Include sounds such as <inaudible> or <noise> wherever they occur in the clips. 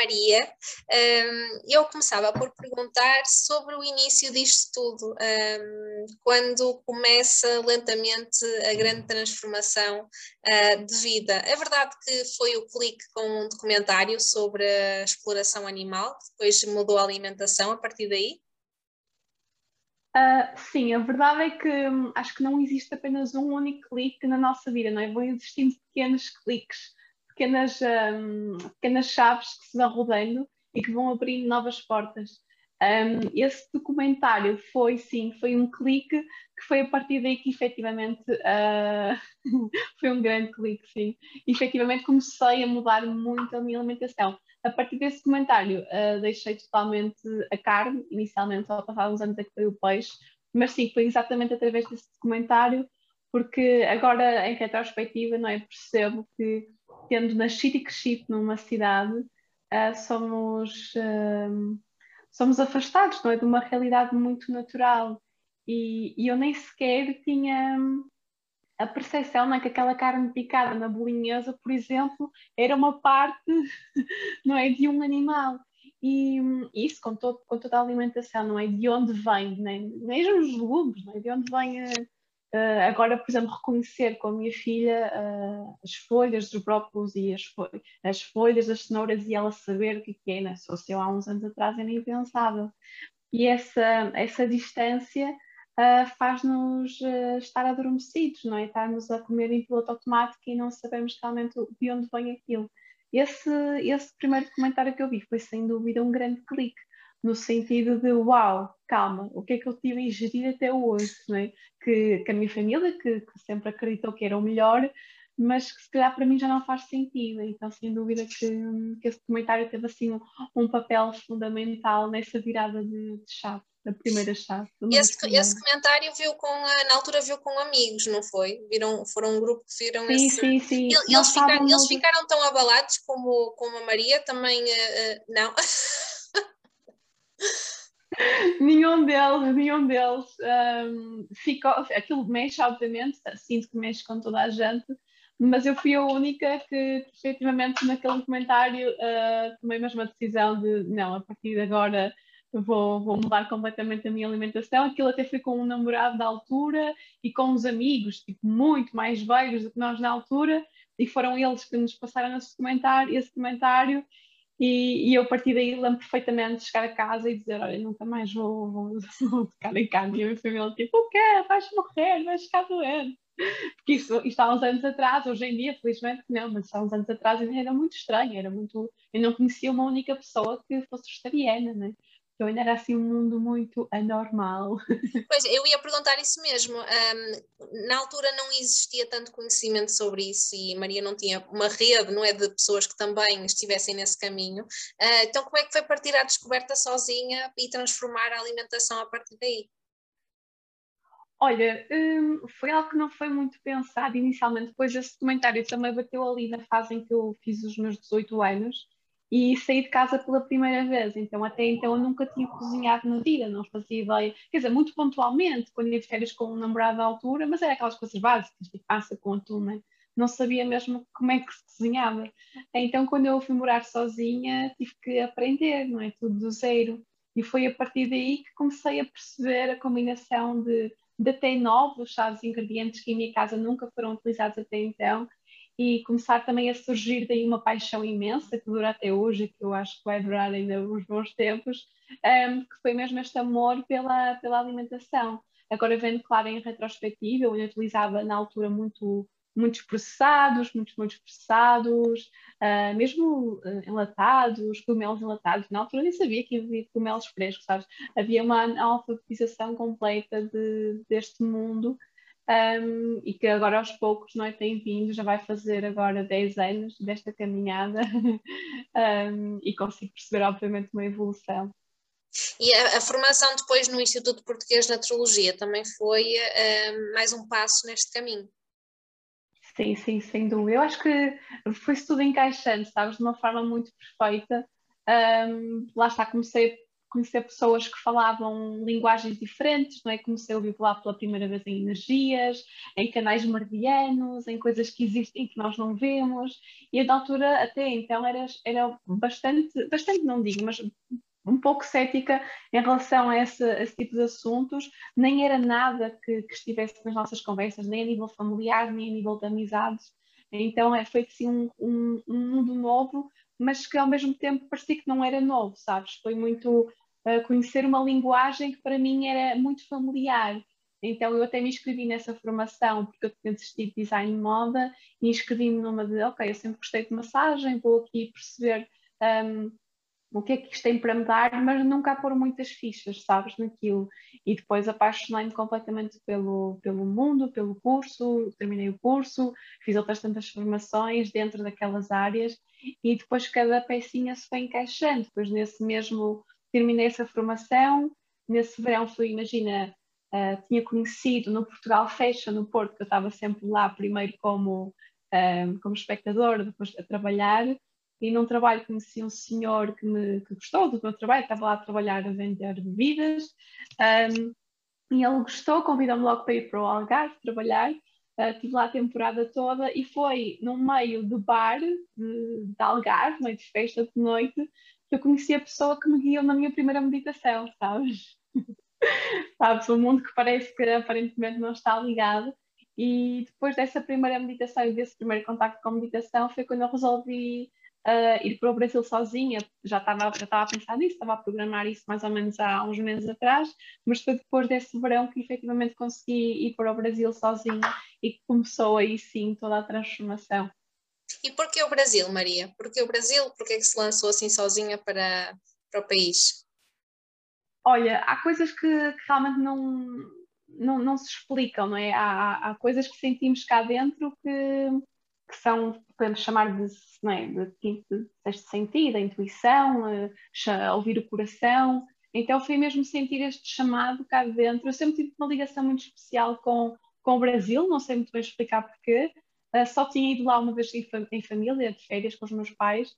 Maria. Um, eu começava por perguntar sobre o início disto tudo, um, quando começa lentamente a grande transformação uh, de vida. É verdade que foi o clique com um documentário sobre a exploração animal, depois mudou a alimentação a partir daí? Uh, sim, a verdade é que hum, acho que não existe apenas um único clique na nossa vida, não é? Vão existindo pequenos cliques, pequenas, um, pequenas chaves que se vão rodando e que vão abrindo novas portas. Um, esse documentário foi, sim, foi um clique que foi a partir daí que efetivamente uh, <laughs> foi um grande clique, sim. Efetivamente comecei a mudar muito a minha alimentação. A partir desse documentário uh, deixei totalmente a carne, inicialmente só passar uns anos é que foi o peixe, mas sim, foi exatamente através desse documentário, porque agora em retrospectiva não é, percebo que tendo nascido e crescido numa cidade, uh, somos somos afastados não é, de uma realidade muito natural. E, e eu nem sequer tinha a percepção é, que aquela carne picada na bolinhesa, por exemplo, era uma parte <laughs> não é, de um animal. E isso com, todo, com toda a alimentação, não é? De onde vem, nem, mesmo os legumes, não é? De onde vem a, Uh, agora, por exemplo, reconhecer com a minha filha uh, as folhas dos brócolos e as, fo as, folhas das cenouras e ela saber o que é, né? se eu há uns anos atrás era impensável. E essa, essa distância uh, faz-nos estar adormecidos, não é? Estarmos a comer em piloto automático e não sabemos realmente de onde vem aquilo. Esse, esse primeiro comentário que eu vi foi sem dúvida um grande clique no sentido de uau, calma, o que é que eu tive a ingerir até hoje, é? que, que, a minha família, que, que, sempre acreditou que era o melhor, mas que se calhar para mim já não faz sentido. Então, sem dúvida que, que esse comentário teve assim um, um papel fundamental nessa virada de, de chave. Da primeira chave. Esse, esse comentário viu com, na altura viu com amigos, não foi? Viram, foram um grupo que viram sim, esse... Sim, sim, sim. Eles, ficaram, eles ficaram tão abalados como, como a Maria, também uh, não. <laughs> nenhum deles, nenhum deles um, ficou. Aquilo mexe, obviamente, sinto que mexe com toda a gente, mas eu fui a única que, efetivamente, naquele documentário, uh, tomei mesmo a decisão de não, a partir de agora vou, vou mudar completamente a minha alimentação. Aquilo até foi com um namorado da altura e com uns amigos, tipo, muito mais velhos do que nós na altura, e foram eles que nos passaram esse documentário, esse e, e eu a partir daí lembro perfeitamente de chegar a casa e dizer, olha, nunca mais vou, vou, vou tocar em carne. E a minha família tipo, o quê? Vais morrer, vais ficar doente. Porque isso, isto há uns anos atrás, hoje em dia, felizmente não, mas há uns anos atrás ainda era muito estranho, era muito... Eu não conhecia uma única pessoa que fosse vegetariana, né? Então ainda era assim um mundo muito anormal. <laughs> Pois, eu ia perguntar isso mesmo. Um, na altura não existia tanto conhecimento sobre isso e Maria não tinha uma rede, não é, de pessoas que também estivessem nesse caminho. Uh, então como é que foi partir à descoberta sozinha e transformar a alimentação a partir daí? Olha, um, foi algo que não foi muito pensado inicialmente, depois esse comentário também bateu ali na fase em que eu fiz os meus 18 anos e saí de casa pela primeira vez. Então, até então, eu nunca tinha cozinhado na vida, não fazia ideia. Quer dizer, muito pontualmente, quando ia de férias com um namorado à altura, mas era aquelas coisas básicas, tipo passa com atum, né? não sabia mesmo como é que se cozinhava. Então, quando eu fui morar sozinha, tive que aprender, não é? Tudo do zero. E foi a partir daí que comecei a perceber a combinação de, de até novos chaves ingredientes que em minha casa nunca foram utilizados até então e começar também a surgir daí uma paixão imensa que dura até hoje, que eu acho que vai durar ainda uns bons tempos, um, que foi mesmo este amor pela, pela alimentação. Agora vendo, claro, em retrospectiva, eu utilizava na altura muito muitos processados, muitos, muitos processados, uh, mesmo uh, enlatados, cogumelos enlatados. Na altura nem sabia que havia cogumelos frescos, sabes? Havia uma alfabetização completa de, deste mundo um, e que agora aos poucos não é, tem vindo, já vai fazer agora 10 anos desta caminhada <laughs> um, e consigo perceber obviamente uma evolução. E a, a, formação depois no Instituto Português de Naturologia também foi um, mais um passo neste caminho. Sim, sim, sem dúvida. Eu acho que foi-se tudo encaixando, sabes, de uma forma muito perfeita. Um, lá está, comecei conhecer pessoas que falavam linguagens diferentes, não é? Comecei a ouvir falar pela primeira vez em energias, em canais meridianos, em coisas que existem que nós não vemos, e na altura até então era, era bastante, bastante não digo, mas um pouco cética em relação a esse, a esse, tipo de assuntos, nem era nada que, que, estivesse nas nossas conversas, nem a nível familiar, nem a nível de amizades. Então é feito assim um, um, um mundo novo, mas que ao mesmo tempo parecia que não era novo, sabes? Foi muito conhecer uma linguagem que para mim era muito familiar. Então eu até me inscrevi nessa formação porque eu tinha desistido de design de moda e inscrevi-me numa de, ok, eu sempre gostei de massagem, vou aqui perceber um, o que é que isto tem para me dar, mas nunca pôr muitas fichas, sabes, naquilo. E depois apaixonei-me completamente pelo, pelo mundo, pelo curso, terminei o curso, fiz outras tantas formações dentro daquelas áreas e depois cada pecinha se foi encaixando. Depois nesse mesmo, terminei essa formação, nesse verão fui, imagina, uh, tinha conhecido no Portugal Fashion, no Porto, que eu estava sempre lá, primeiro como, uh, como espectador, depois a trabalhar, e num trabalho conheci um senhor que me que gostou do meu trabalho, estava lá a trabalhar a vender bebidas, um, e ele gostou, convidou-me logo para ir para o Algarve trabalhar, uh, estive lá a temporada toda e foi no meio do bar de, de Algarve, meio de festa de noite, eu conheci a pessoa que me guiou na minha primeira meditação, sabes? <laughs> sabes, um mundo que parece que aparentemente não está ligado. E depois dessa primeira meditação e desse primeiro contacto com a meditação foi quando eu resolvi uh, ir para o Brasil sozinha, já estava, já estava a pensar nisso, estava a programar isso mais ou menos há uns meses atrás, mas foi depois desse verão que efetivamente consegui ir para o Brasil sozinha e que começou aí sim toda a transformação. E porquê o Brasil, Maria? Porquê o Brasil? Porquê que se lançou assim sozinha para, para o país? Olha, há coisas que, que realmente não, não, não, se explicam, não é? Há, há, coisas que sentimos cá dentro que, que são, podemos chamar de, não é, de, de, de sentido, a intuição, a, a ouvir o coração. Então foi mesmo sentir este chamado cá dentro. Eu sempre tive uma ligação muito especial com, com o Brasil, não sei muito bem explicar porquê. Uh, só tinha ido lá uma vez em, em família, de férias com os meus pais,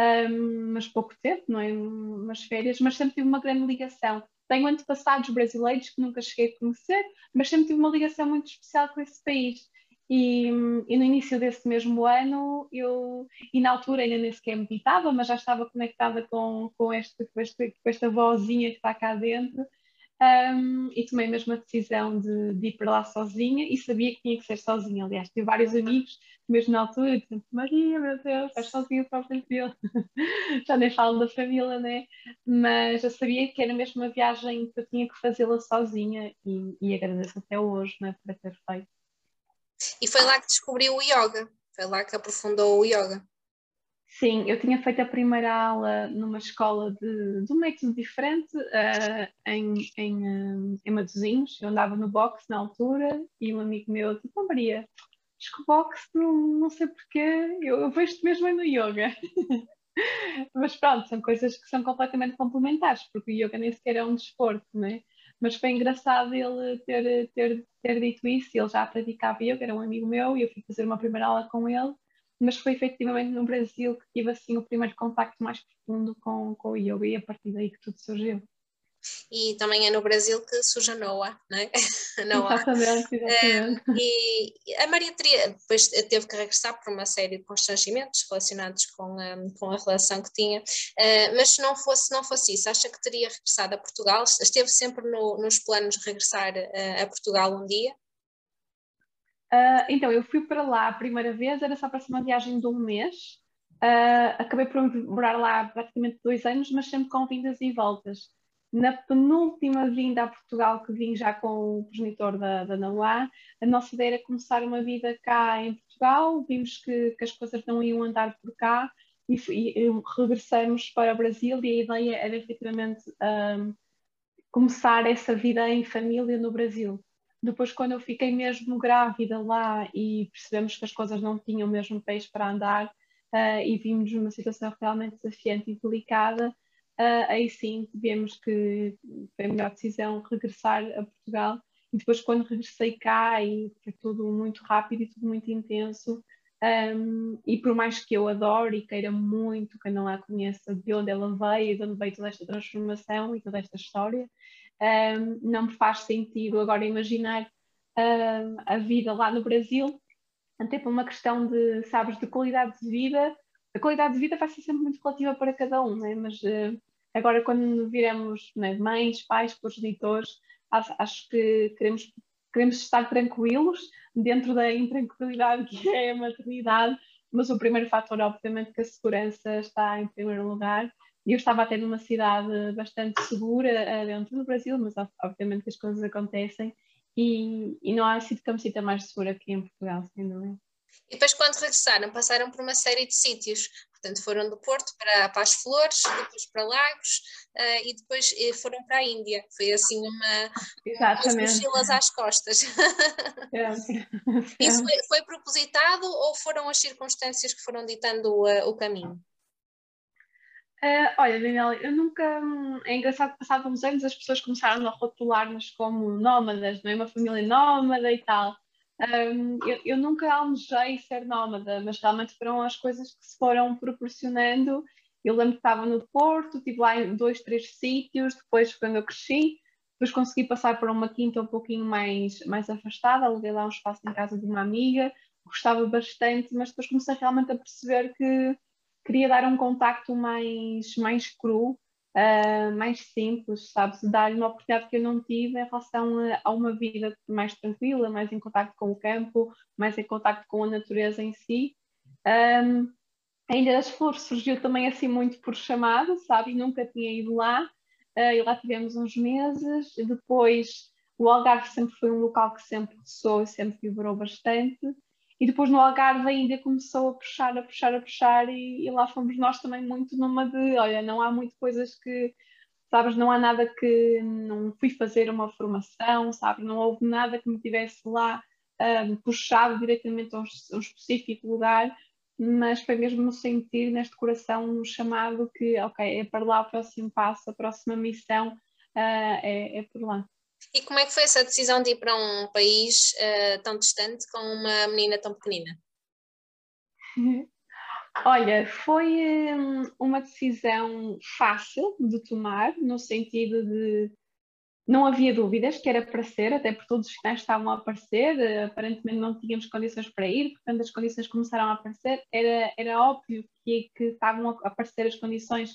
um, mas pouco tempo, não é? Umas férias, mas sempre tive uma grande ligação. Tenho antepassados brasileiros que nunca cheguei a conhecer, mas sempre tive uma ligação muito especial com esse país. E, e, no início desse mesmo ano, eu, e na altura ainda nem sequer meditava, mas já estava conectada com, com, este, com, este, com esta vozinha que está cá dentro, um, e tomei mesmo a decisão de, de, ir para lá sozinha e sabia que tinha que ser sozinha. Aliás, tive vários amigos, mesmo na altura, dizendo: Maria, meu Deus, estás sozinha para o Brasil. <laughs> Já nem falo da família, né? Mas eu sabia que era mesmo uma viagem que eu tinha que fazê-la sozinha e, e agradeço até hoje né, por ter feito. E foi lá que descobriu o yoga, foi lá que aprofundou o yoga. Sim, eu tinha feito a primeira aula numa escola de, de um método diferente uh, em, em, uh, em Matosinhos. Eu andava no boxe na altura e um amigo meu disse: oh, Maria, acho que o boxe, não, não sei porquê, eu, eu vejo-te mesmo no yoga. <laughs> Mas pronto, são coisas que são completamente complementares, porque o yoga nem sequer é um desporto, não é? Mas foi engraçado ele ter, ter, ter dito isso, ele já praticava yoga, era um amigo meu, e eu fui fazer uma primeira aula com ele mas foi efetivamente no Brasil que tive assim o primeiro contacto mais profundo com, com o yoga e a partir daí que tudo surgiu. E também é no Brasil que surge a Noah, não é? <laughs> Noah. Exatamente, exatamente. Um, e a Maria teria, depois teve que regressar por uma série de constrangimentos relacionados com a, com a relação que tinha, uh, mas se não fosse, não fosse isso, acha que teria regressado a Portugal? Esteve sempre no, nos planos de regressar uh, a Portugal um dia? Uh, então, eu fui para lá a primeira vez, era só para ser uma viagem de um mês. Uh, acabei por morar lá praticamente dois anos, mas sempre com vindas e voltas. Na penúltima vinda a Portugal, que vim já com o progenitor da, da Nauá, a nossa ideia era começar uma vida cá em Portugal. Vimos que, que as coisas não iam andar por cá e, e, e regressamos para o Brasil. E a ideia era efetivamente um, ah, começar essa vida em família no Brasil. Depois, quando eu fiquei mesmo grávida lá e percebemos que as coisas não tinham mesmo peixe para andar uh, e vimos numa situação realmente desafiante e delicada, uh, aí sim tivemos que foi a melhor decisão regressar a Portugal. E depois, quando regressei cá, e foi tudo muito rápido e tudo muito intenso, Um, e por mais que eu adore e queira muito que não a conheça de onde ela veio de onde veio toda esta transformação e toda esta história, um, não me faz sentido agora imaginar um, a vida lá no Brasil, até por uma questão de, sabes, de qualidade de vida. A qualidade de vida vai ser sempre muito relativa para cada um, né? mas uh, agora quando viremos né, mães, pais, progenitores, acho, acho que queremos queremos estar tranquilos dentro da intranquilidade que é a maternidade, mas o primeiro fator, obviamente, que a segurança está em primeiro lugar. E eu estava até numa cidade bastante segura eh, dentro do Brasil, mas obviamente que as coisas acontecem e, e não há sido que sinta mais segura aqui em Portugal, sem dúvida. E depois, quando regressaram, passaram por uma série de sítios. Portanto, foram do Porto para, para as Flores, depois para Lagos uh, e depois uh, foram para a Índia. Foi assim uma, umas mochilas às costas. <laughs> É. Isso foi, foi, propositado ou foram as circunstâncias que foram ditando uh, o caminho? Uh, olha, Daniel, eu nunca. É engraçado que, uns anos, as pessoas começaram a rotular-nos como nómadas, não é? Uma família nómada e tal. Um, eu, eu, nunca almejei ser nómada, mas realmente foram as coisas que se foram proporcionando. Eu lembro que estava no Porto, estive lá em dois, três sítios, depois quando eu cresci, depois consegui passar para uma quinta um pouquinho mais, mais afastada, aluguei lá um espaço em casa de uma amiga, gostava bastante, mas depois comecei realmente a perceber que queria dar um contacto mais, mais cru uh, mais simples, sabes? Dar-lhe uma oportunidade que eu não tive em relação a, a, uma vida mais tranquila, mais em contato com o campo, mais em contato com a natureza em si. Um, a Ilha das Flores surgiu também assim muito por chamado, sabe? nunca tinha ido lá. Uh, e lá tivemos uns meses. Depois, o Algarve sempre foi um local que sempre ressoou e sempre vibrou bastante. E depois no Algarve ainda começou a puxar, a puxar, a puxar, e, e, lá fomos nós também muito numa de: olha, não há muito coisas que, sabes, não há nada que. Não fui fazer uma formação, sabes, não houve nada que me tivesse lá um, puxado diretamente a um, a um, específico lugar, mas foi mesmo sentir, neste coração, um chamado que, ok, é para lá o próximo passo, a próxima missão uh, é, é por lá. E como é que foi essa decisão de ir para um país uh, tão distante com uma menina tão pequenina? <laughs> Olha, foi um, uma decisão fácil de tomar, no sentido de não havia dúvidas que era para ser, até porque todos os sinais estavam a aparecer, uh, aparentemente não tínhamos condições para ir, portanto as condições começaram a aparecer, era, era óbvio que, que estavam a aparecer as condições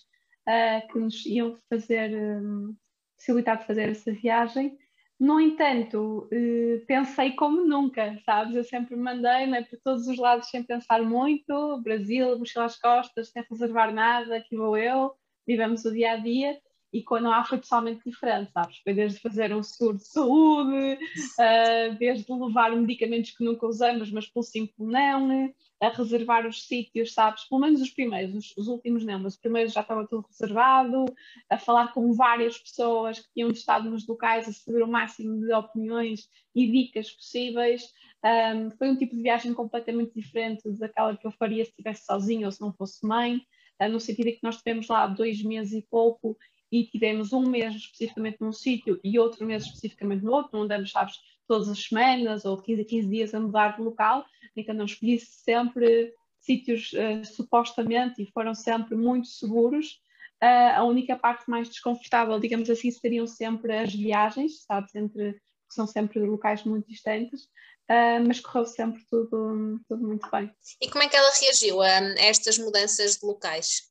uh, que nos iam fazer um, possibilitar de fazer essa viagem. No entanto, eh, pensei como nunca, sabes? Eu sempre mandei né, por todos os lados sem pensar muito, Brasil, mochila às costas, sem reservar nada, aqui vou eu, vivemos o dia a dia e quando há foi totalmente diferente, sabes? Foi desde fazer um seguro de saúde, uh, desde levar medicamentos que nunca usamos, mas pelo simples não, a reservar os sítios, sabes? Pelo menos os primeiros, os, os, últimos não, mas os primeiros já estava tudo reservado, a falar com várias pessoas que tinham estado nos locais, a saber o máximo de opiniões e dicas possíveis. Um, foi um tipo de viagem completamente diferente daquela que eu faria se estivesse sozinha ou se não fosse mãe, uh, no sentido de que nós tivemos lá dois meses e pouco e tivemos um mês especificamente num sítio e outro mês especificamente no outro, não andamos, sabes, todas as semanas ou 15 a 15 dias a mudar de local, então não escolhi sempre sítios uh, supostamente e foram sempre muito seguros. Uh, a única parte mais desconfortável, digamos assim, seriam sempre as viagens, sabes, entre, que são sempre locais muito distantes, uh, mas correu sempre tudo, tudo muito bem. E como é que ela reagiu a, a estas mudanças de locais?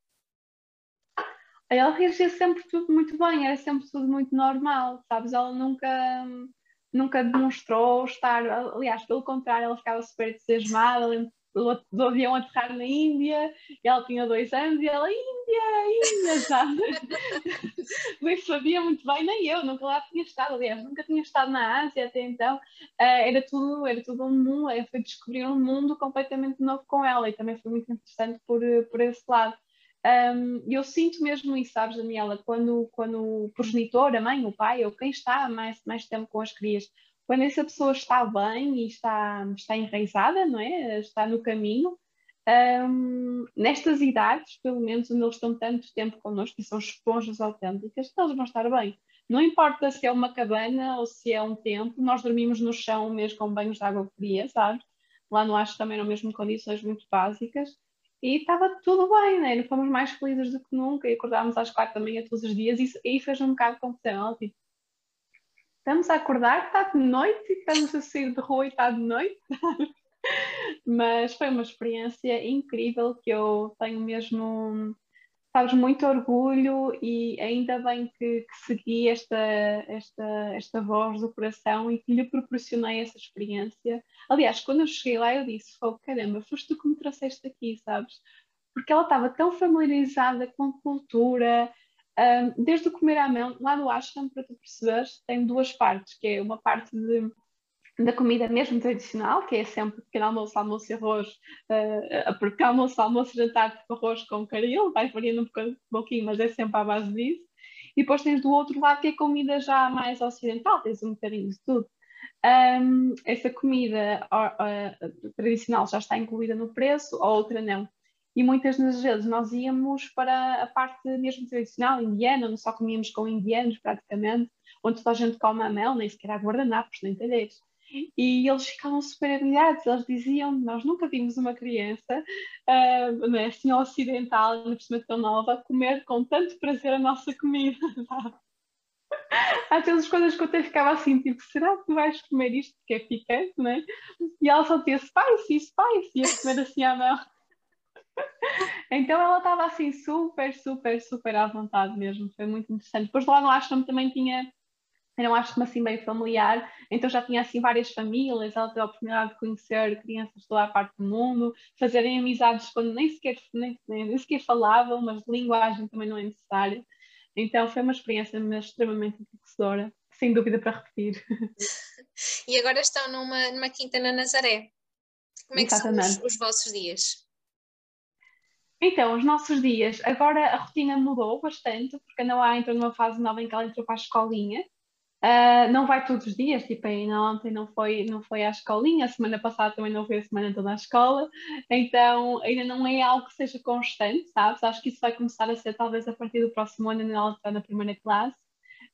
Ela reagia sempre tudo muito bem, era sempre tudo muito normal, sabes? Ela nunca, nunca demonstrou estar, aliás, pelo contrário, ela ficava super entusiasmada, do, do avião aterrar na Índia, e ela tinha dois anos, e ela, Índia, Índia, sabe? <laughs> Nem sabia muito bem, nem eu, nunca lá tinha estado, aliás, nunca tinha estado na Ásia até então, uh, era tudo, era tudo um mundo, eu fui descobrir um mundo completamente novo com ela, e também foi muito interessante por, por esse lado. Um, eu sinto mesmo isso, sabes, Daniela, quando, quando o progenitor, a mãe, o pai, ou quem está mais, mais tempo com as crias, quando essa pessoa está bem e está, está enraizada, não é? Está no caminho, um, nestas idades, pelo menos onde eles estão tanto tempo connosco e são esponjas autênticas, eles vão estar bem. Não importa se é uma cabana ou se é um templo, nós dormimos no chão mesmo com banhos de água fria, sabes? lá no Acho também eram mesmo condições muito básicas, e estava tudo bem, né? Não fomos mais felizes do que nunca, e acordávamos às quatro da manhã todos os dias, e aí fez um bocado de confusão, tipo, estamos a acordar, está de noite, estamos a sair de rua e está de noite. <laughs> Mas foi uma experiência incrível que eu tenho mesmo, sabes, muito orgulho e ainda bem que, que segui esta, esta, esta voz do coração e que lhe proporcionei essa experiência. Aliás, quando eu cheguei lá, eu disse: oh, caramba, foste tu que me trouxeste aqui, sabes? Porque ela estava tão familiarizada com a cultura, um, desde o comer à mão, lá no Ashram, para tu perceberes, tem duas partes, que é uma parte de, da comida mesmo tradicional, que é sempre pequeno almoço, almoço e arroz, uh, pequeno almoço, almoço, jantar, tipo arroz com caril, vai variando um pouquinho, mas é sempre à base disso. E depois tens do outro lado que é comida já mais ocidental, tens um bocadinho de tudo. Um, essa comida uh, tradicional já está incluída no preço, a outra não e muitas das vezes nós íamos para a parte mesmo tradicional, indiana, onde só comíamos com indianos praticamente, onde toda a gente come a mel, nem sequer há guardanapos, nem talheres. E eles ficavam super admirados, eles diziam, nós nunca vimos uma criança uh, né, assim ocidental, por cima tão nova, comer com tanto prazer a nossa comida. <laughs> Às vezes coisas que eu até ficava assim, tipo, será que tu vais comer isto porque é picante, né? E ela só dizia spicy, spicy, e a comer assim à mão. <laughs> então ela estava assim super, super, super à vontade mesmo, foi muito interessante. Depois lá no ashram também tinha, era um ashram assim bem familiar, então já tinha assim várias famílias, ela teve a oportunidade de conhecer crianças de toda a parte do mundo, fazerem amizades quando nem sequer, nem, nem sequer falavam, mas linguagem também não é necessária. Então foi uma experiência extremamente enriquecedora, sem dúvida para repetir. <laughs> E agora estão numa, numa quinta na Nazaré. Como é que são os, os vossos dias? Então, os nossos dias, agora a rotina mudou bastante, porque a Noah entrou numa fase nova em que ela entrou para a escolinha. Uh, não vai todos os dias, tipo, ainda ontem não foi, não foi à escolinha, a semana passada também não foi a semana toda à escola, então ainda não é algo que seja constante, sabes? Acho que isso vai começar a ser talvez a partir do próximo ano, ela está na primeira classe.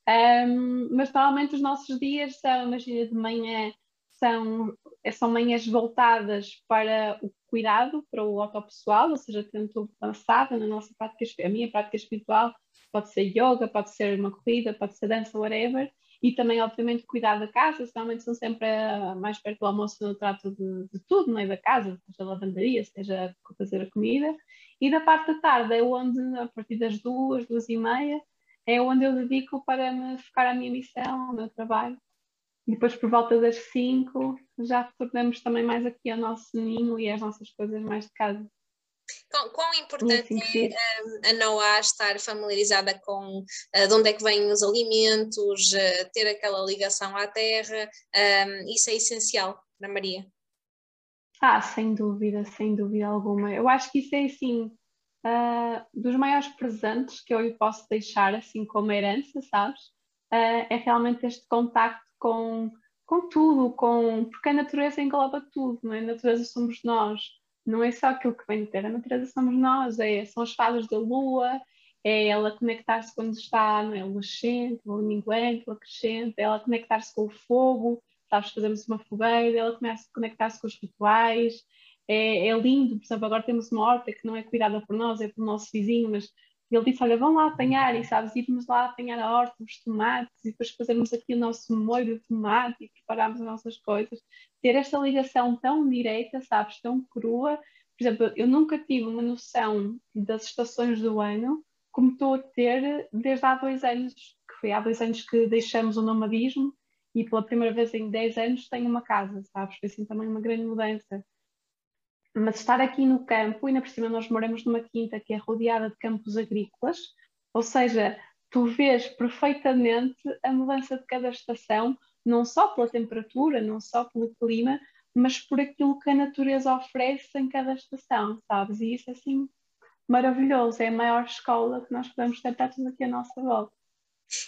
Um, mas normalmente os nossos dias são, imagina, de manhã são, são manhãs voltadas para o cuidado, para o autopessoal, ou seja, tento passada na nossa prática, a minha prática espiritual, pode ser yoga, pode ser uma corrida, pode ser dança, whatever, e também, obviamente, cuidar da casa, normalmente são sempre uh, mais perto do almoço no trato de, de tudo, não é? Da casa, seja lavandaria, seja fazer a comida, e da parte da tarde é onde, a partir das duas, duas e meia, é onde eu dedico para me focar a minha missão, o meu trabalho, e depois, por volta das 5, já retornamos também mais aqui ao nosso ninho e às nossas coisas mais de casa. Quão, quão importante é a Noah estar familiarizada com uh, de onde é que vêm os alimentos, uh, ter aquela ligação à terra, um, isso é essencial para Maria. Ah, sem dúvida, sem dúvida alguma. Eu acho que isso é assim, uh, dos maiores presentes que eu lhe posso deixar, assim como herança, sabes? é realmente este contacto com, com tudo, com, porque a natureza engloba tudo, não é? A natureza somos nós, não é só aquilo que vem de ter, a natureza somos nós, é, são as fases da lua, é ela conectar-se quando está não é, luxente, minguante, o crescente, ela conectar-se com o fogo, sabes, fazemos uma fogueira, ela começa a conectar-se com os rituais, é, é, lindo, por exemplo, agora temos uma horta que não é cuidada por nós, é pelo nosso vizinho, mas e ele disse: Olha, vão lá apanhar, e sabes, irmos lá apanhar a horta, os tomates, e depois fazermos aqui o nosso molho de tomate e prepararmos as nossas coisas. Ter esta ligação tão direta, sabes, tão crua. Por exemplo, eu nunca tive uma noção das estações do ano como estou a ter desde há dois anos, que foi há dois anos que deixamos o nomadismo e pela primeira vez em 10 anos tenho uma casa, sabes? Foi assim também uma grande mudança. Mas estar aqui no campo, e ainda por cima nós moramos numa quinta que é rodeada de campos agrícolas, ou seja, tu vês perfeitamente a mudança de cada estação, não só pela temperatura, não só pelo clima, mas por aquilo que a natureza oferece em cada estação, sabes? E isso é assim maravilhoso, é a maior escola que nós podemos está tudo aqui à nossa volta.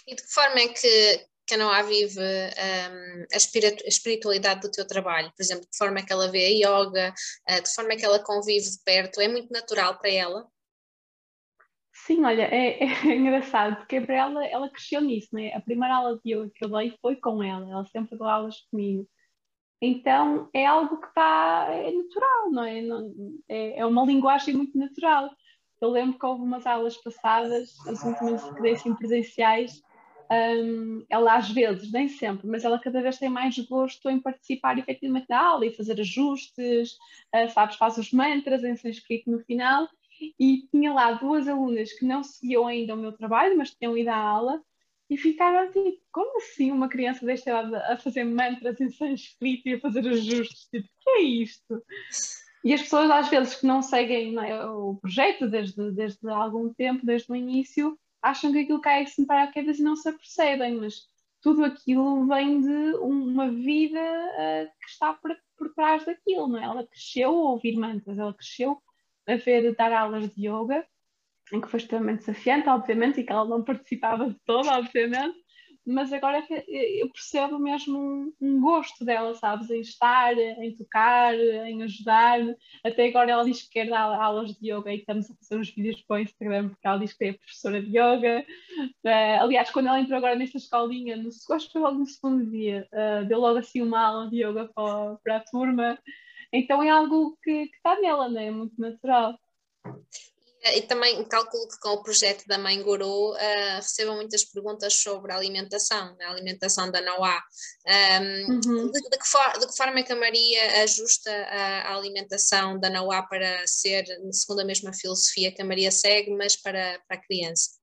E de que forma é que, que a Noah vive um, a espiritualidade do teu trabalho? Por exemplo, de forma que ela vê a yoga, uh, de forma que ela convive de perto, é muito natural para ela? Sim, olha, é, <laughs> é engraçado, porque para ela, ela cresceu nisso, né? A primeira aula de yoga que eu dei foi com ela, ela sempre deu aulas comigo. Então é algo que está é natural, não é? é? É uma linguagem muito natural. Eu lembro que houve umas aulas passadas, as últimas que dei assim, presenciais, um, ela às vezes, nem sempre, mas ela cada vez tem mais gosto em participar efetivamente da aula e fazer ajustes, uh, sabes, faz os mantras em sânscrito no final. E tinha lá duas alunas que não seguiam ainda o meu trabalho, mas tinham ido à aula, e ficaram tipo, como assim uma criança desta idade a fazer mantras em sânscrito e a fazer ajustes? Tipo, o que é isto? E as pessoas às vezes que não seguem não é, o projeto desde, desde algum tempo, desde o início, acham que aquilo cai assim para a e não se apercebem, mas tudo aquilo vem de uma vida uh, que está por, por trás daquilo, não é? Ela cresceu a ouvir mantras, ela cresceu a ver dar aulas de yoga, em que foi extremamente desafiante, obviamente, e que ela não participava de todo, obviamente, mas agora é eu percebo mesmo um, um, gosto dela, sabes, em estar, em tocar, em ajudar. Até agora ela diz que quer dar aulas de yoga e estamos a fazer uns vídeos para o Instagram porque ela diz que é professora de yoga. Uh, aliás, quando ela entrou agora nesta escolinha, no, acho que foi logo no segundo dia, uh, deu logo assim uma aula de yoga para, para a turma. Então é algo que, está nela, né? é muito natural. E também calculo que com o projeto da Mãe Guru uh, recebam muitas perguntas sobre a alimentação, a alimentação da Noá. Um, uhum. de, de, que for, de, que forma é que a Maria ajusta a, a, alimentação da Noá para ser, segundo a mesma filosofia que a Maria segue, mas para, para a criança?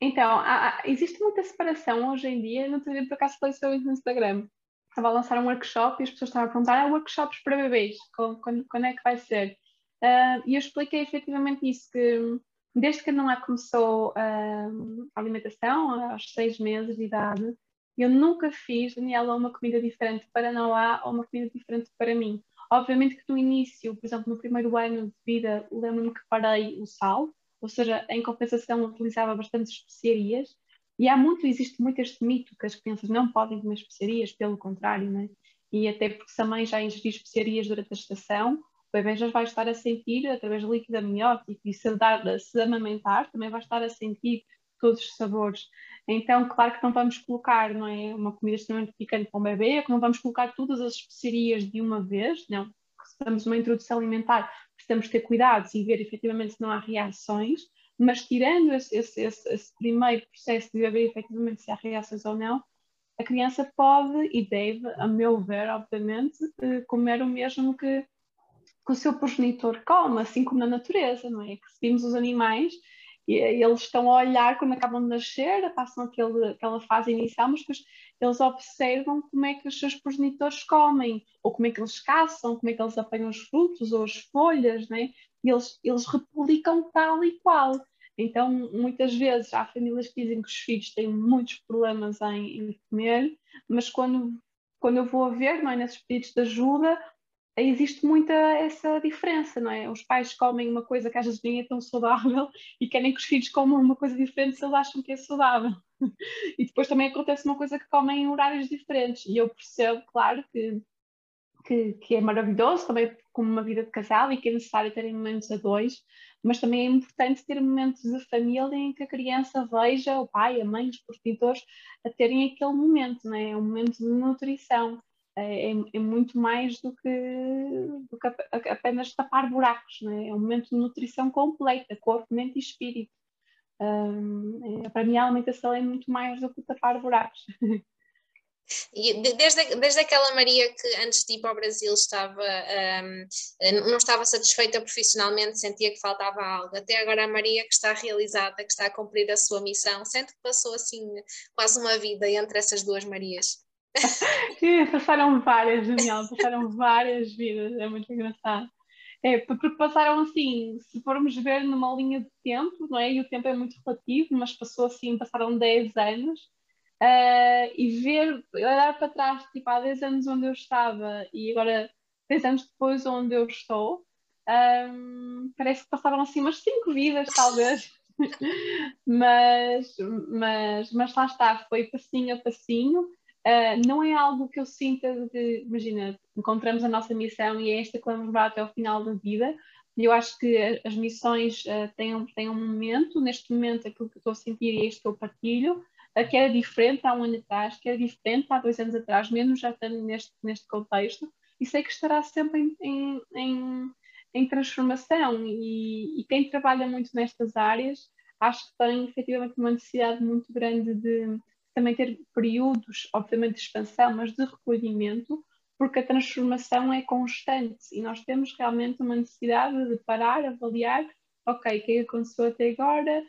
Então, há, existe muita separação hoje em dia. No outro dia, por acaso, falei no Instagram. Estava a lançar um workshop e as pessoas estavam a perguntar: ah, workshops para bebês, quando, quando é que vai ser? Uh, e eu expliquei efetivamente isso, que desde que a Noé começou uh, a alimentação, aos seis meses de idade, eu nunca fiz, Daniela, uma comida diferente para Noé ou uma comida diferente para mim. Obviamente que no início, por exemplo, no primeiro ano de vida, lembro-me que parei o sal, ou seja, em compensação utilizava bastante especiarias, e há muito, existe muito este mito que as crianças não podem comer especiarias, pelo contrário, né? e até porque se a mãe já ingeriu especiarias durante a gestação, bebê já vai estar a sentir através do líquido amniótico e se, dar, se amamentar também vai estar a sentir todos os sabores. Então, claro que não vamos colocar não é, uma comida extremamente picante para um bebê, que não vamos colocar todas as especiarias de uma vez, não. Se estamos numa introdução alimentar, precisamos ter cuidado e ver efetivamente se não há reações, mas tirando esse, esse, esse, esse primeiro processo de ver efetivamente se há reações ou não, a criança pode e deve, a meu ver, obviamente, eh, comer o mesmo que que o seu progenitor come, assim como na natureza, não é? Que se vimos os animais, e, eles estão a olhar quando acabam de nascer, passam aquele, aquela fase inicial, mas depois eles observam como é que os seus progenitores comem, ou como é que eles caçam, como é que eles apanham os frutos ou as folhas, né? e eles, eles replicam tal e qual. Então, muitas vezes há famílias que dizem que os filhos têm muitos problemas em, em comer, mas quando, quando eu vou a ver, não é, nesses pedidos de ajuda, existe muita essa diferença, não é? Os pais comem uma coisa que às vezes nem é tão saudável <laughs> e querem que os filhos comam uma coisa diferente se eles acham que é saudável. <laughs> E depois também acontece uma coisa que comem em horários diferentes. E eu percebo, claro, que, que, que é maravilhoso também como uma vida de casal e que é necessário terem momentos a dois, mas também é importante ter momentos de família em que a criança veja o pai, a mãe, os protetores a terem aquele momento, não é? Um momento de nutrição é, é, é muito mais do que, do que apenas tapar buracos, né? é um momento de nutrição completa, corpo, mente e espírito. Um, é, para mim a alimentação é muito mais do que tapar buracos. <laughs> E desde, desde aquela Maria que antes de ir para o Brasil estava, um, não estava satisfeita profissionalmente, sentia que faltava algo, até agora a Maria que está realizada, que está a cumprir a sua missão, sente que passou assim quase uma vida entre essas duas Marias. <laughs> passaram várias, Daniel, passaram várias vidas, é muito engraçado. É, porque passaram assim, se formos ver numa linha de tempo, não é? E o tempo é muito relativo, mas passou assim, passaram 10 anos, uh, e ver, olhar para trás, tipo, há 10 anos onde eu estava e agora 10 anos depois onde eu estou, um, parece que passaram assim umas 5 vidas, talvez. <laughs> mas, mas, mas lá está, foi passinho a passinho. Uh, não é algo que eu sinta de, imagina, encontramos a nossa missão e é esta que vamos levar até o final da vida. Eu acho que as missões uh, têm, têm um momento, neste momento aquilo que eu estou a sentir é isto que eu partilho, que era diferente há um ano atrás, que era diferente há dois anos atrás, menos já estando neste, neste contexto, e sei que estará sempre em, em, em, em transformação. E, e, quem trabalha muito nestas áreas, acho que tem efetivamente uma necessidade muito grande de também ter períodos, obviamente, de expansão, mas de recolhimento, porque a transformação é constante e nós temos realmente uma necessidade de parar, avaliar, ok, o que é que aconteceu até agora,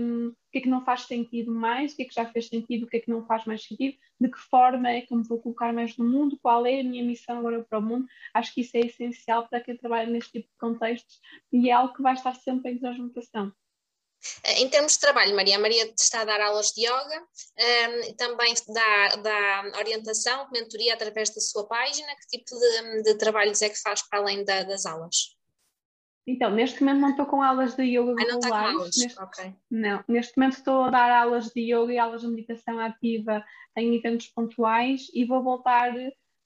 um, o que é que não faz sentido mais, o que é que já fez sentido, o que é que não faz mais sentido, de que forma é que me vou colocar mais no mundo, qual é a minha missão agora para o mundo. Acho que isso é essencial para quem trabalha neste tipo de contextos e é algo que vai estar sempre em transmutação. Eh, em termos de trabalho, Maria, Maria está a dar aulas de yoga, ehm, também dá, dá orientação, mentoria através da sua página. Que tipo de, de trabalhos é que faz para além da, das aulas? Então, neste momento não estou com aulas de yoga ah, não está com aulas? Neste, okay. Não, neste momento estou a dar aulas de yoga e aulas de meditação ativa em eventos pontuais e vou voltar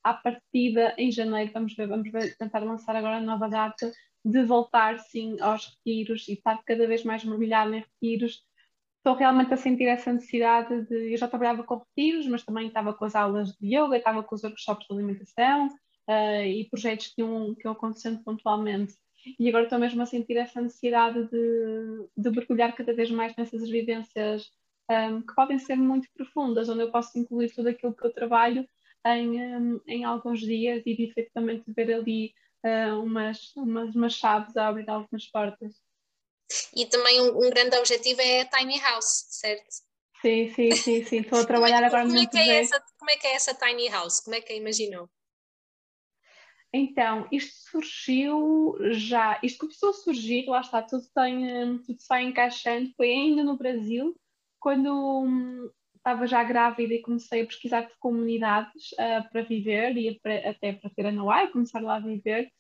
à partida em janeiro. Vamos ver, vamos ver, tentar lançar agora a nova data de voltar sim aos retiros e estar cada vez mais mergulhado em retiros. Estou realmente a sentir essa necessidade de. Eu já trabalhava com retiros, mas também estava com as aulas de yoga, estava com os workshops de alimentação uh, e projetos que iam, que acontecendo pontualmente. E agora estou mesmo a sentir essa necessidade de, de mergulhar cada vez mais nessas vivências um, ehm, que podem ser muito profundas, onde eu posso incluir tudo aquilo que eu trabalho em, um, ehm, em alguns dias e efetivamente ver ali uh, umas, umas, umas chaves a abrir algumas portas. E também um, um, grande objetivo é a tiny house, certo? Sim, sim, sim, sim. <laughs> Estou a trabalhar agora como é muito é é essa, Como é que é essa tiny house? Como é que a imaginou? Então, isto surgiu já, isto começou a surgir, lá está, tudo, tem, tudo se vai encaixando, foi ainda no Brasil, quando hum, estava já grávida e comecei a pesquisar por comunidades uh, para viver e para, até para ter a Noá e começar lá a viver.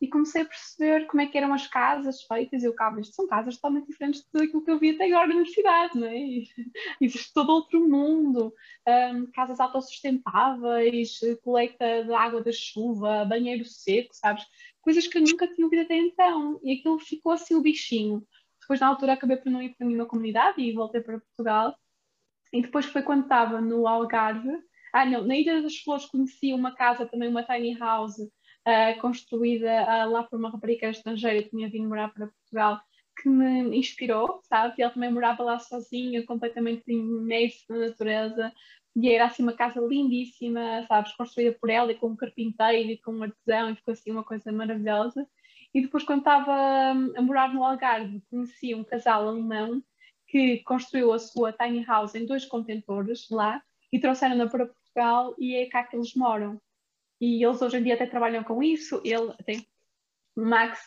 E comecei a perceber como é que eram as casas feitas. E eu, cá, isto são casas totalmente diferentes de tudo aquilo que eu vi até agora na cidade, não é? <laughs> Existe todo outro mundo. Um, casas autossustentáveis, coleta de água da chuva, banheiro seco, sabes? Coisas que eu nunca tinha ouvido até então. E aquilo ficou assim o bichinho. Depois, na altura, acabei por não ir para nenhuma comunidade e voltei para Portugal. E depois foi quando estava no Algarve. Ah, não, na Ilha das Flores conheci uma casa, também uma tiny house, uh, construída uh, lá por uma rapariga estrangeira que tinha vindo morar para Portugal, que me inspirou, sabe? Ela também morava lá sozinha, completamente imersa na natureza. E era assim uma casa lindíssima, sabes? Construída por ela e com um carpinteiro e com um artesão, e ficou assim uma coisa maravilhosa. E depois, quando estava hum, a morar no Algarve, conheci um casal alemão que construiu a sua tiny house em dois contentores lá e trouxeram-na para Portugal e é cá que eles moram. E eles hoje em dia até trabalham com isso. Ele tem Max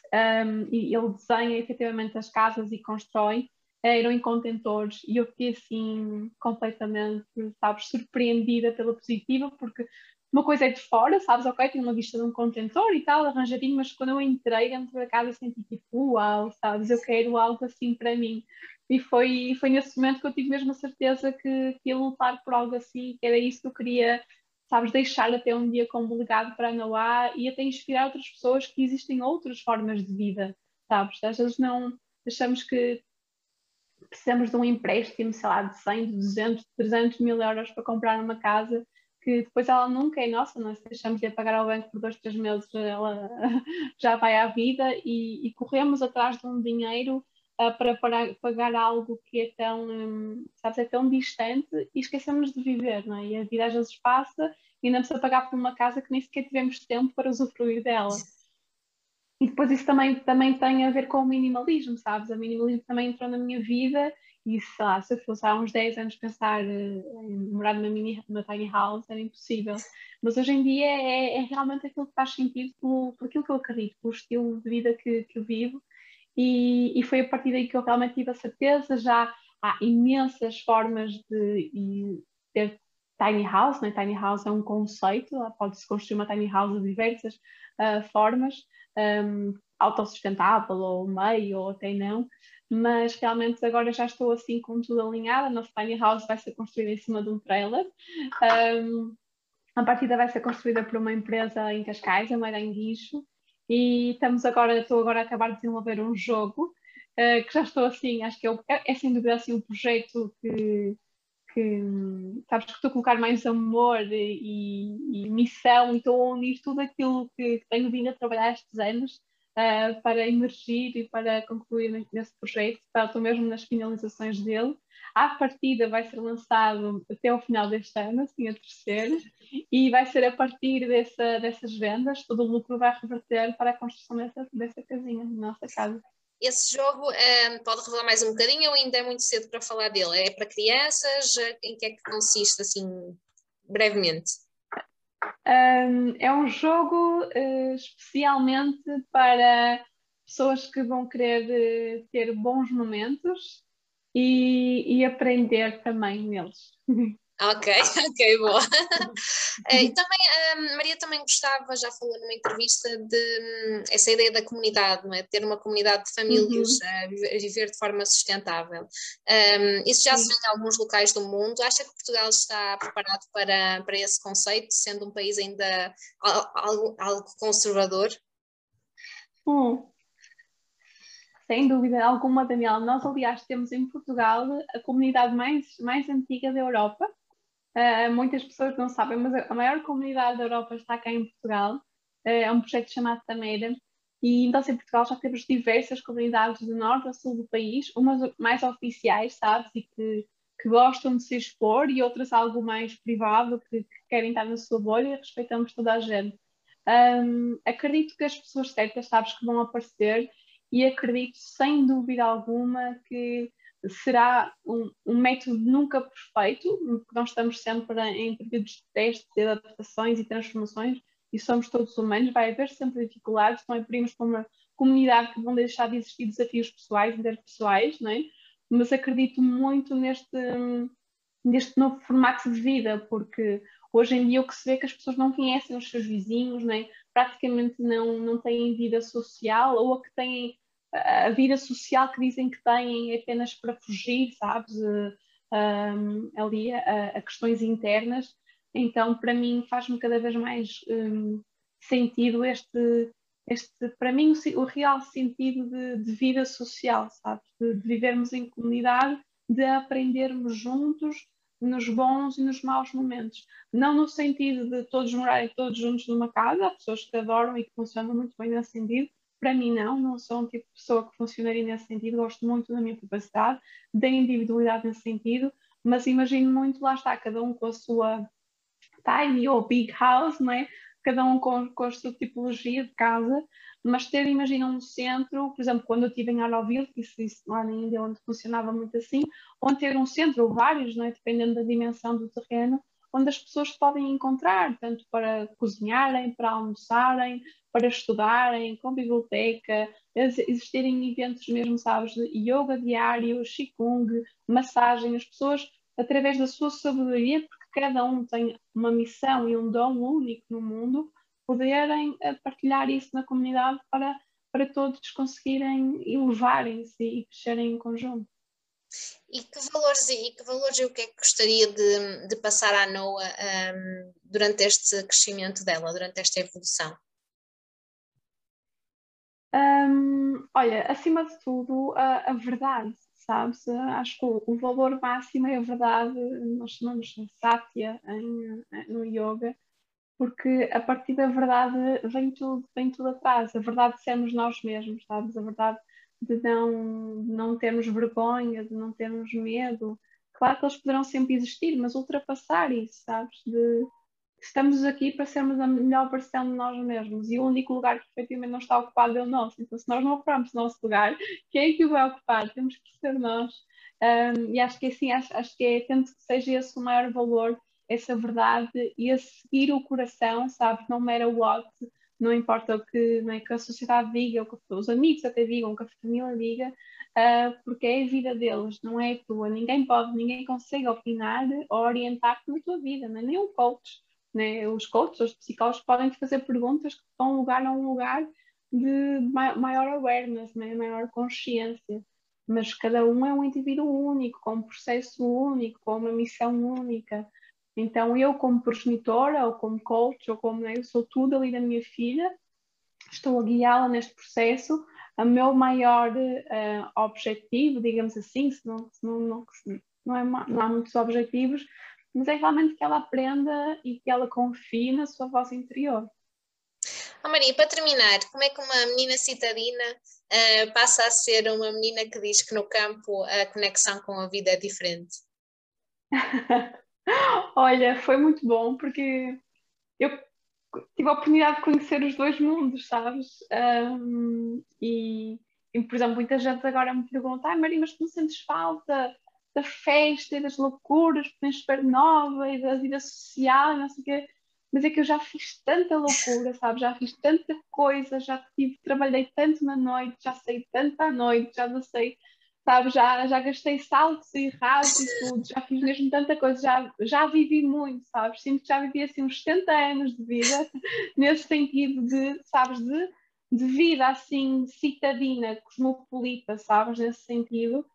um, ele desenha efetivamente as casas e constrói eram em contentores e eu fiquei assim completamente, sabes, surpreendida pela positiva porque uma coisa é de fora, sabes, ok, tenho uma vista de um contentor e tal, arranjadinho, mas quando eu entrei dentro da casa senti tipo, uau, sabes, eu quero algo assim para mim. E foi, foi nesse momento que eu tive mesmo a certeza que, que ia lutar por algo assim, que era isso que eu queria, sabes, deixar até um dia como legado para a Noá e até inspirar outras pessoas que existem outras formas de vida, sabes? Às vezes não achamos que precisamos de um empréstimo, sei lá, de 100, 200, 300 mil euros para comprar uma casa que depois ela nunca é nossa, nós deixamos de pagar ao banco por dois, três meses, ela <laughs> já vai à vida e, e corremos atrás de um dinheiro para, para pagar algo que é tão, um, sabes, é tão distante e esquecemos de viver, não é? E a vida às vezes passa e ainda precisa pagar por uma casa que nem sequer tivemos tempo para usufruir dela. E depois isso também, também tem a ver com o minimalismo, sabes? O minimalismo também entrou na minha vida e sei lá, se eu fosse há uns 10 anos pensar uh, em morar numa, mini, numa tiny house era impossível. Mas hoje em dia é, é realmente aquilo que faz sentido por, por aquilo que eu acredito, pelo estilo de vida que, que eu vivo e, e, foi a partir daí que eu realmente tive a certeza. Já há imensas formas de, ter tiny house, né? tiny house é um conceito, pode-se construir uma tiny house de diversas uh, formas, um, autossustentável ou meio ou até não, mas realmente agora já estou assim com tudo alinhado, a nossa tiny house vai ser construída em cima de um trailer. Um, a partida vai ser construída por uma empresa em Cascais, a Guicho e estamos agora, estou agora a acabar de desenvolver um jogo uh, que já estou assim, acho que é, é, é sem dúvida assim um projeto que, que sabes que estou a colocar mais amor e, e missão e estou a unir tudo aquilo que, tenho vindo a trabalhar estes anos uh, para emergir e para concluir nesse projeto, estou mesmo nas finalizações dele. À partida vai ser lançado até o final deste ano, assim a terceiro, e vai ser a partir dessa, dessas vendas, todo o lucro vai reverter para a construção dessa, dessa casinha, nossa casa. Esse jogo um, pode revelar mais um bocadinho ou ainda é muito cedo para falar dele? É para crianças? Em que é que consiste, assim, brevemente? Um, é um jogo uh, especialmente para pessoas que vão querer uh, ter bons momentos e, e aprender também neles. <laughs> Ok, <laughs> ok, boa. Eh, e também, a hum, Maria também gostava, já falou numa entrevista, de hum, essa ideia da comunidade, não é? Ter uma comunidade de famílias uhum. a, viver de forma sustentável. Um, isso já se vê em alguns locais do mundo. Acha que Portugal está preparado para, para esse conceito, sendo um país ainda algo, algo conservador? Hum. Sem dúvida alguma, Daniel. Nós, aliás, temos em Portugal a comunidade mais, mais antiga da Europa Uh, muitas pessoas não sabem, mas a maior comunidade da Europa está cá em Portugal. Uh, é um projeto chamado Tameira. E então, em Portugal já temos diversas comunidades do norte a sul do país, umas mais oficiais, sabes, e que, que gostam de se expor, e outras algo mais privado, que, que querem estar na sua bolha e respeitamos toda a gente. Um, acredito que as pessoas certas, sabes, que vão aparecer, e acredito sem dúvida alguma que será um, um, método nunca perfeito, porque nós estamos sempre em períodos de testes, de adaptações e transformações, e somos todos humanos, vai haver sempre dificuldades, não é primos para uma comunidade que vão deixar de existir desafios pessoais, interpessoais, não é? mas acredito muito neste, neste novo formato de vida, porque hoje em dia o que se vê é que as pessoas não conhecem os seus vizinhos, não é? praticamente não, não têm vida social, ou a que têm a vida social que dizem que têm apenas para fugir, sabes, um, ali a, a, questões internas. Então, para mim, faz-me cada vez mais um, sentido este, este, para mim, o, o real sentido de, de, vida social, sabes, de, de vivermos em comunidade, de aprendermos juntos nos bons e nos maus momentos. Não no sentido de todos morarem todos juntos numa casa, há pessoas que adoram e que funcionam muito bem nesse sentido, para mim, não, não sou um tipo de pessoa que funcionaria nesse sentido, gosto muito da minha privacidade, da individualidade nesse sentido, mas imagino muito, lá está, cada um com a sua tiny ou big house, não é? Cada um com, com a sua tipologia de casa, mas ter, imagina, um centro, por exemplo, quando eu estive em Aroville, que isso, isso lá na Índia, onde funcionava muito assim, onde ter um centro, ou vários, não é? Dependendo da dimensão do terreno, onde as pessoas podem encontrar, tanto para cozinharem, para almoçarem, para estudarem, com biblioteca, existirem eventos mesmo, sabes, de yoga diário, qigong, massagem, as pessoas, através da sua sabedoria, porque cada um tem uma missão e um dom único no mundo, poderem eh, partilhar isso na comunidade para, para todos conseguirem elevarem-se e crescerem em conjunto. E que valores e que valores o que é que gostaria de, de passar à Noa um, durante este crescimento dela, durante esta evolução? Um, olha, acima de tudo, a, a, verdade, sabes? Acho que o, o, valor máximo é a verdade, nós chamamos de Satya em, no yoga, porque a partir da verdade vem tudo, vem tudo atrás. A verdade de sermos nós mesmos, sabes? A verdade de não, não termos vergonha, de não termos medo. Claro que eles poderão sempre existir, mas ultrapassar isso, sabes? De estamos aqui para sermos a melhor versão de nós mesmos e o único lugar que efetivamente não está ocupado é o nosso. Então, se nós não ocupamos o nosso lugar, quem é que o vai ocupar? Temos que ser nós. Um, e acho que assim, acho, acho que é, tento que seja esse o maior valor, essa verdade e a seguir o coração, sabes? Não matter what, não importa o que, é, que a sociedade diga, o que os amigos até digam, o que a família diga, uh, porque é a vida deles, não é a tua. Ninguém pode, ninguém consegue opinar ou orientar-te na tua vida, é? nem um coach. Né? Os coaches, os psicólogos podem te fazer perguntas que vão lugar a um lugar de maior awareness, né? maior consciência. Mas cada um é um indivíduo único, com um processo único, com uma missão única. Então, eu, como progenitora, ou como coach, ou como né, eu sou tudo ali da minha filha, estou a guiá-la neste processo. O meu maior uh, objetivo, digamos assim, se não, se não, não, não, é, não há muitos objetivos, mas é realmente que ela aprenda e que ela confie na sua voz interior. Oh Maria, para terminar, como é que uma menina citadina uh, passa a ser uma menina que diz que no campo a conexão com a vida é diferente? <laughs> Olha, foi muito bom porque eu tive a oportunidade de conhecer os dois mundos, sabes? Um, e, e, por exemplo, muita gente agora me pergunta: ai Maria, mas tu não sentes falta da festa e das loucuras, porque tens supernova e da vida social, não sei o quê mas é que eu já fiz tanta loucura, sabe? Já fiz tanta coisa, já tive, trabalhei tanto na noite, já sei tanto à noite, já não sei, sabe? Já, já gastei saltos e rasos e tudo, já fiz mesmo tanta coisa, já, já vivi muito, sabes? Sinto que já vivi assim uns 70 anos de vida, <laughs> nesse sentido de, sabes, de, de vida assim citadina, cosmopolita, sabes? Nesse sentido,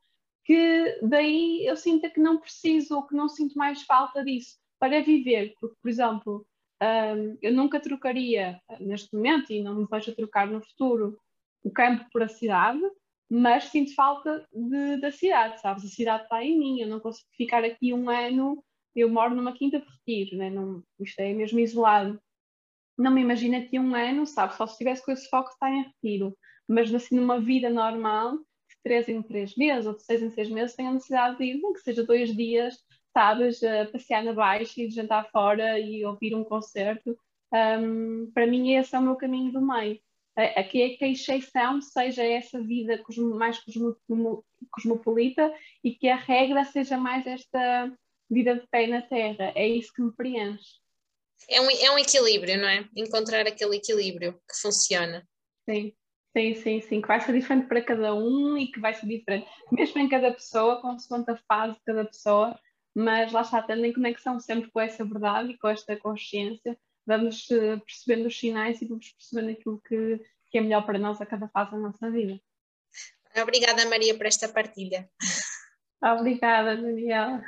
que daí eu sinto que não preciso, ou que não sinto mais falta disso para viver, porque, por exemplo, um, eu nunca trocaria neste momento e não me vejo a trocar no futuro o campo por a cidade, mas sinto falta de, da cidade, sabes? A cidade está em mim, eu não consigo ficar aqui um ano. Eu moro numa quinta de retiro, né? não, isto é mesmo isolado. Não me imagino aqui um ano, sabes? Só se tivesse com esse foco está em retiro, mas assim numa vida normal, de três em três meses ou de seis em seis meses, tenho a necessidade de ir, que seja dois dias sabes, a passear na baixa e jantar fora e ouvir um concerto. Um, para mim, esse é o meu caminho do meio. Aqui é que a exceção seja essa vida mais cosmopolita e que a regra seja mais esta vida de pé na terra. É isso que me preenche. É um, é um equilíbrio, não é? Encontrar aquele equilíbrio que funciona. Sim, sim, sim, sim. Que vai ser diferente para cada um e que vai ser diferente, mesmo em cada pessoa, consoante a fase de cada pessoa, mas lá está, tendo em conexão sempre com essa verdade e com esta consciência, vamos uh, percebendo os sinais e vamos percebendo aquilo que, que é melhor para nós a cada fase da nossa vida. Obrigada, Maria, por esta partilha. Obrigada, Daniela.